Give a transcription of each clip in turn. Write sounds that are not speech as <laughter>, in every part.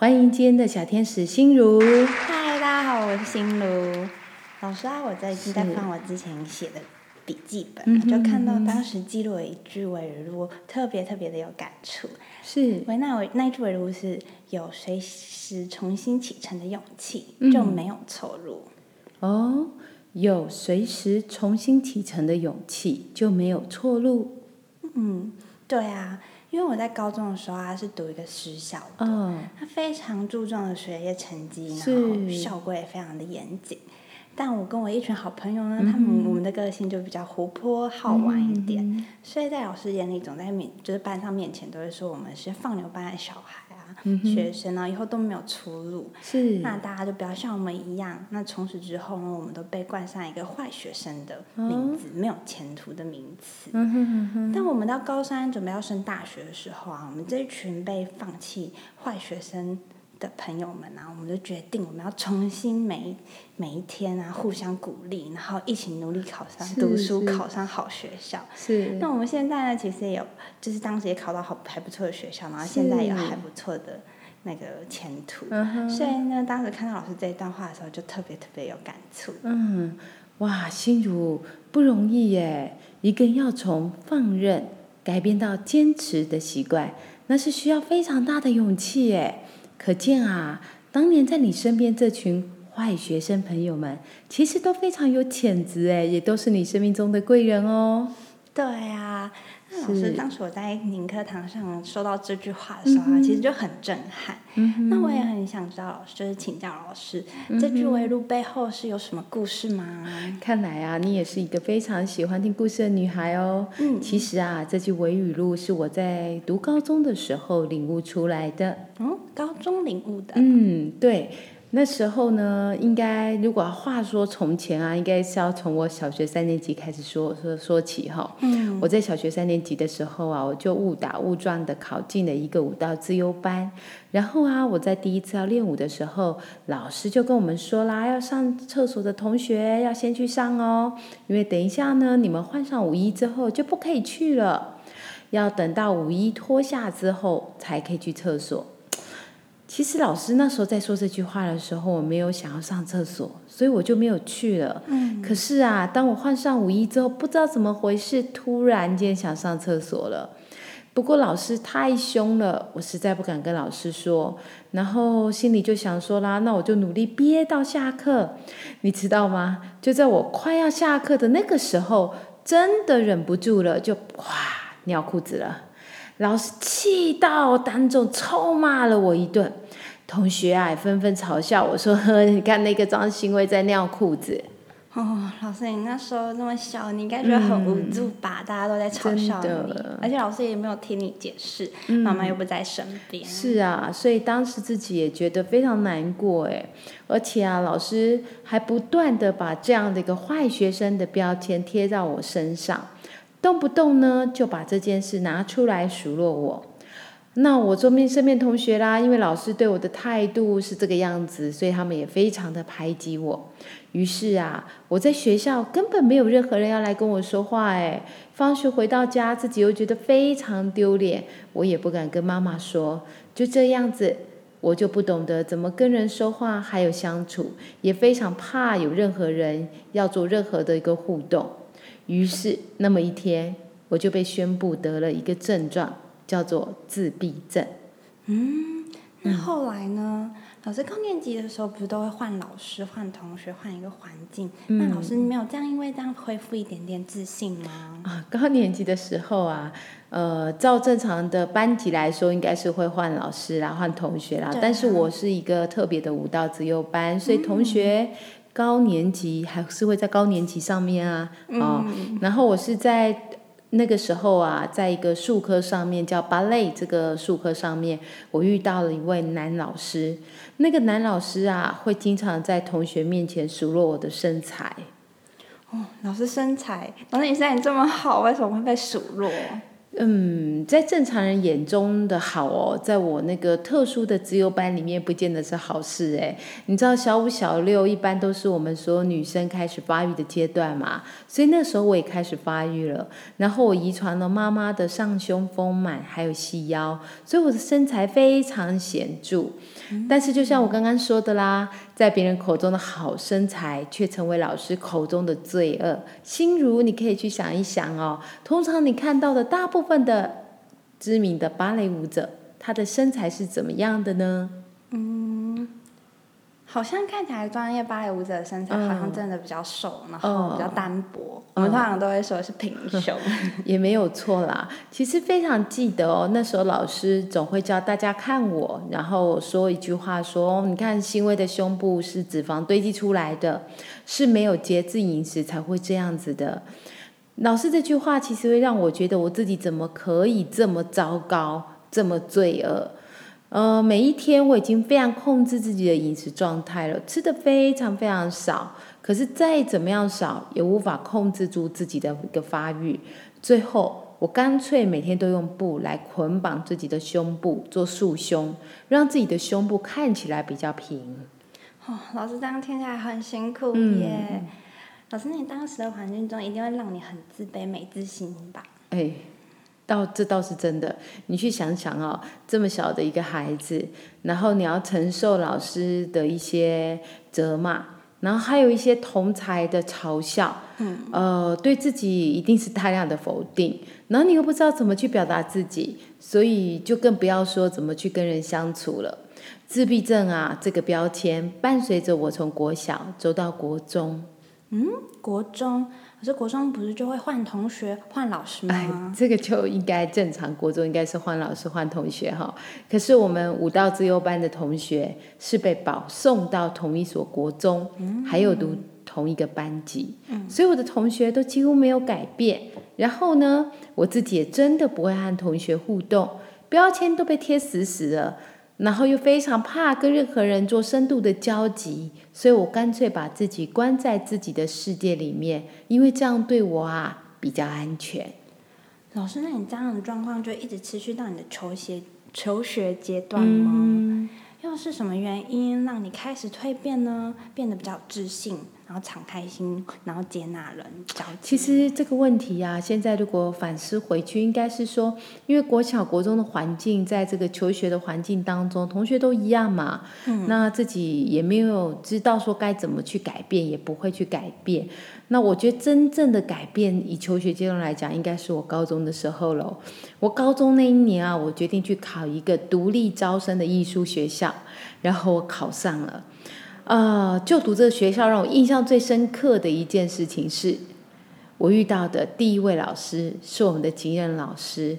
欢迎今天的小天使心如。嗨，大家好，我是心如。老师啊，我最近在翻我之前写的笔记本，就看到当时记录了一句尾录，特别特别的有感触。是，那我那句尾录是有随时重新启程的勇气，就没有错路。哦，有随时重新启程的勇气，就没有错路。嗯，对啊。因为我在高中的时候啊，是读一个私校的，他非常注重的学业成绩，然后校规也非常的严谨。但我跟我一群好朋友呢，他们我们的个性就比较活泼好玩一点，所以在老师眼里，总在面就是班上面前都会说我们是放牛班的小孩。学生呢，以后都没有出路。是。那大家就不要像我们一样。那从此之后呢，我们都被冠上一个坏学生的名字，没有前途的名词。嗯哼哼哼。但我们到高三准备要升大学的时候啊，我们这一群被放弃坏学生。的朋友们啊，我们就决定我们要重新每每一天啊，互相鼓励，然后一起努力考上读书，考上好学校。是。那我们现在呢，其实也有，就是当时也考到好还不错的学校，然后现在有还不错的那个前途。嗯所以呢，当时看到老师这一段话的时候，就特别特别有感触。嗯，哇，心如不容易耶！一个人要从放任改变到坚持的习惯，那是需要非常大的勇气耶。可见啊，当年在你身边这群坏学生朋友们，其实都非常有潜质哎，也都是你生命中的贵人哦。对啊。老师，当时我在您课堂上说到这句话的时候啊，其实就很震撼。那我也很想知道，老师就是请教老师，这句围录背后是有什么故事吗？看来啊，你也是一个非常喜欢听故事的女孩哦。嗯，其实啊，这句围语录是我在读高中的时候领悟出来的。嗯，高中领悟的。嗯，对。那时候呢，应该如果话说从前啊，应该是要从我小学三年级开始说说说起哈。嗯。我在小学三年级的时候啊，我就误打误撞的考进了一个舞蹈自优班。然后啊，我在第一次要练舞的时候，老师就跟我们说啦，要上厕所的同学要先去上哦，因为等一下呢，你们换上舞衣之后就不可以去了，要等到舞衣脱下之后才可以去厕所。其实老师那时候在说这句话的时候，我没有想要上厕所，所以我就没有去了。嗯。可是啊，当我换上五一之后，不知道怎么回事，突然间想上厕所了。不过老师太凶了，我实在不敢跟老师说。然后心里就想说啦，那我就努力憋到下课。你知道吗？就在我快要下课的那个时候，真的忍不住了，就哇尿裤子了。老师气到当众臭骂了我一顿，同学啊纷纷嘲笑我说：“呵，你看那个张新威在尿裤子。”哦，老师，你那时候那么小，你应该觉得很无助吧？大家都在嘲笑你，而且老师也没有听你解释，妈妈又不在身边。是啊，所以当时自己也觉得非常难过哎，而且啊，老师还不断的把这样的一个坏学生的标签贴在我身上。动不动呢就把这件事拿出来数落我，那我周边身边同学啦，因为老师对我的态度是这个样子，所以他们也非常的排挤我。于是啊，我在学校根本没有任何人要来跟我说话，哎，放学回到家自己又觉得非常丢脸，我也不敢跟妈妈说，就这样子，我就不懂得怎么跟人说话，还有相处，也非常怕有任何人要做任何的一个互动。于是，那么一天，我就被宣布得了一个症状，叫做自闭症。嗯，那后来呢？老师高年级的时候不是都会换老师、换同学、换一个环境？那老师你没有这样，因为这样恢复一点点自信吗？啊，高年级的时候啊，呃，照正常的班级来说，应该是会换老师啦、换同学啦。但是我是一个特别的舞蹈自由班，所以同学高年级还是会在高年级上面啊。哦，然后我是在。那个时候啊，在一个术科上面叫芭蕾这个术科上面，我遇到了一位男老师。那个男老师啊，会经常在同学面前数落我的身材。哦，老师身材，老师你身材这么好，为什么会被数落？嗯，在正常人眼中的好哦，在我那个特殊的自由班里面，不见得是好事哎。你知道小五、小六一般都是我们所有女生开始发育的阶段嘛，所以那时候我也开始发育了。然后我遗传了妈妈的上胸丰满，还有细腰，所以我的身材非常显著。但是就像我刚刚说的啦，在别人口中的好身材，却成为老师口中的罪恶。心如，你可以去想一想哦，通常你看到的大部分的知名的芭蕾舞者，他的身材是怎么样的呢？嗯好像看起来专业芭蕾舞者的身材好像真的比较瘦，然后比较单薄。我们通常都会说是平胸 <laughs> <laughs> 也没有错啦。其实非常记得哦，那时候老师总会教大家看我，然后说一句话说：“你看，欣慰的胸部是脂肪堆积出来的，是没有节制饮食才会这样子的。”老师这句话其实会让我觉得我自己怎么可以这么糟糕，这么罪恶。呃，每一天我已经非常控制自己的饮食状态了，吃的非常非常少。可是再怎么样少，也无法控制住自己的一个发育。最后，我干脆每天都用布来捆绑自己的胸部，做束胸，让自己的胸部看起来比较平。哦，老师这样听起来很辛苦耶。老师，你当时的环境中一定会让你很自卑、没自信吧？哎。倒这倒是真的，你去想想哦，这么小的一个孩子，然后你要承受老师的一些责骂，然后还有一些同才的嘲笑，嗯，呃，对自己一定是大量的否定，然后你又不知道怎么去表达自己，所以就更不要说怎么去跟人相处了。自闭症啊，这个标签伴随着我从国小走到国中，嗯，国中。可是国中不是就会换同学、换老师吗？哎，这个就应该正常。国中应该是换老师、换同学哈。可是我们舞蹈自由班的同学是被保送到同一所国中，还有读同一个班级，所以我的同学都几乎没有改变。然后呢，我自己也真的不会和同学互动，标签都被贴死死的。然后又非常怕跟任何人做深度的交集，所以我干脆把自己关在自己的世界里面，因为这样对我啊比较安全。老师，那你这样的状况就一直持续到你的求学求学阶段吗？又是什么原因让你开始蜕变呢？变得比较自信？然后敞开心，然后接纳人。其实这个问题啊，现在如果反思回去，应该是说，因为国小、国中的环境，在这个求学的环境当中，同学都一样嘛。嗯。那自己也没有知道说该怎么去改变，也不会去改变。那我觉得真正的改变，以求学阶段来讲，应该是我高中的时候了。我高中那一年啊，我决定去考一个独立招生的艺术学校，然后我考上了。啊，就读这个学校让我印象最深刻的一件事情是，我遇到的第一位老师是我们的景任老师。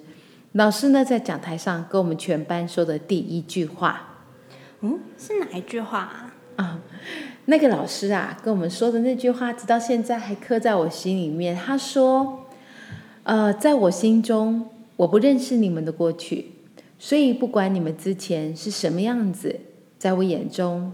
老师呢在讲台上跟我们全班说的第一句话，嗯，是哪一句话啊？那个老师啊跟我们说的那句话，直到现在还刻在我心里面。他说：“呃，在我心中，我不认识你们的过去，所以不管你们之前是什么样子，在我眼中。”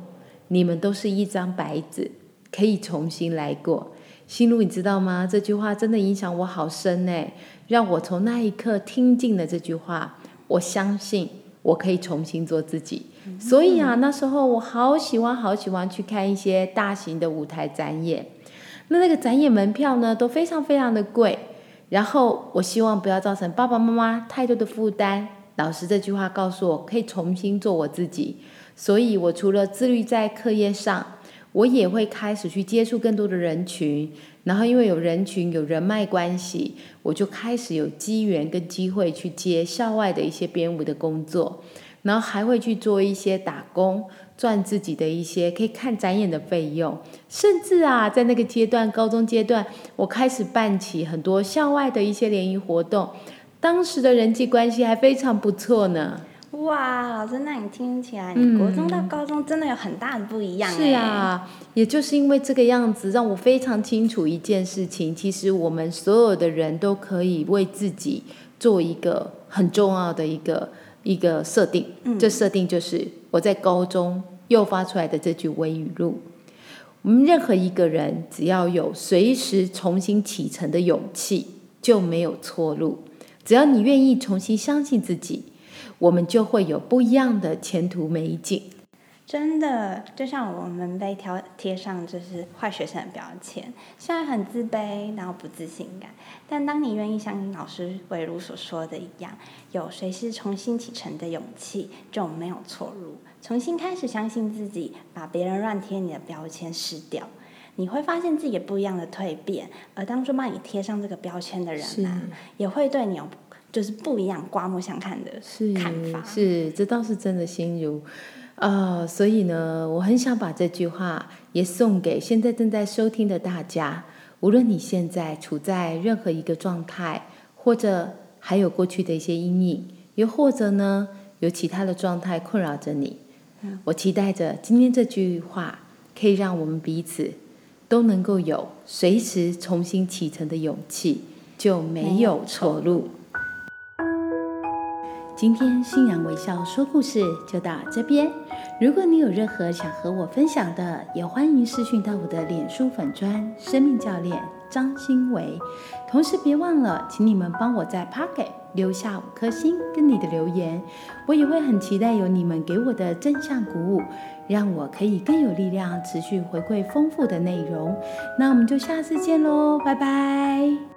你们都是一张白纸，可以重新来过。心如，你知道吗？这句话真的影响我好深呢，让我从那一刻听进了这句话。我相信我可以重新做自己。所以啊，那时候我好喜欢、好喜欢去看一些大型的舞台展演。那那个展演门票呢，都非常非常的贵。然后我希望不要造成爸爸妈妈太多的负担。老师这句话告诉我，可以重新做我自己。所以，我除了自律在课业上，我也会开始去接触更多的人群。然后，因为有人群、有人脉关系，我就开始有机缘跟机会去接校外的一些编舞的工作。然后还会去做一些打工，赚自己的一些可以看展演的费用，甚至啊，在那个阶段，高中阶段，我开始办起很多校外的一些联谊活动，当时的人际关系还非常不错呢。哇，老师，那你听起来，你国中到高中真的有很大的不一样。是啊，也就是因为这个样子，让我非常清楚一件事情：，其实我们所有的人都可以为自己做一个很重要的一个一个设定。这设定就是我在高中诱发出来的这句微语录：，我们任何一个人只要有随时重新启程的勇气，就没有错路。只要你愿意重新相信自己。我们就会有不一样的前途美景。真的，就像我们被贴贴上就是坏学生的标签，虽然很自卑，然后不自信感，但当你愿意像老师伟如所说的一样，有随时重新启程的勇气，就没有错路。重新开始相信自己，把别人乱贴你的标签撕掉，你会发现自己不一样的蜕变。而当初帮你贴上这个标签的人啊，也会对你有。就是不一样，刮目相看的看法是，这倒是真的心如啊，所以呢，我很想把这句话也送给现在正在收听的大家。无论你现在处在任何一个状态，或者还有过去的一些阴影，又或者呢有其他的状态困扰着你，我期待着今天这句话可以让我们彼此都能够有随时重新启程的勇气，就没有错路。今天欣然微笑说故事就到这边。如果你有任何想和我分享的，也欢迎私讯到我的脸书粉砖生命教练张新维。同时别忘了，请你们帮我在 Pocket 留下五颗星跟你的留言，我也会很期待有你们给我的正向鼓舞，让我可以更有力量持续回馈丰富的内容。那我们就下次见喽，拜拜。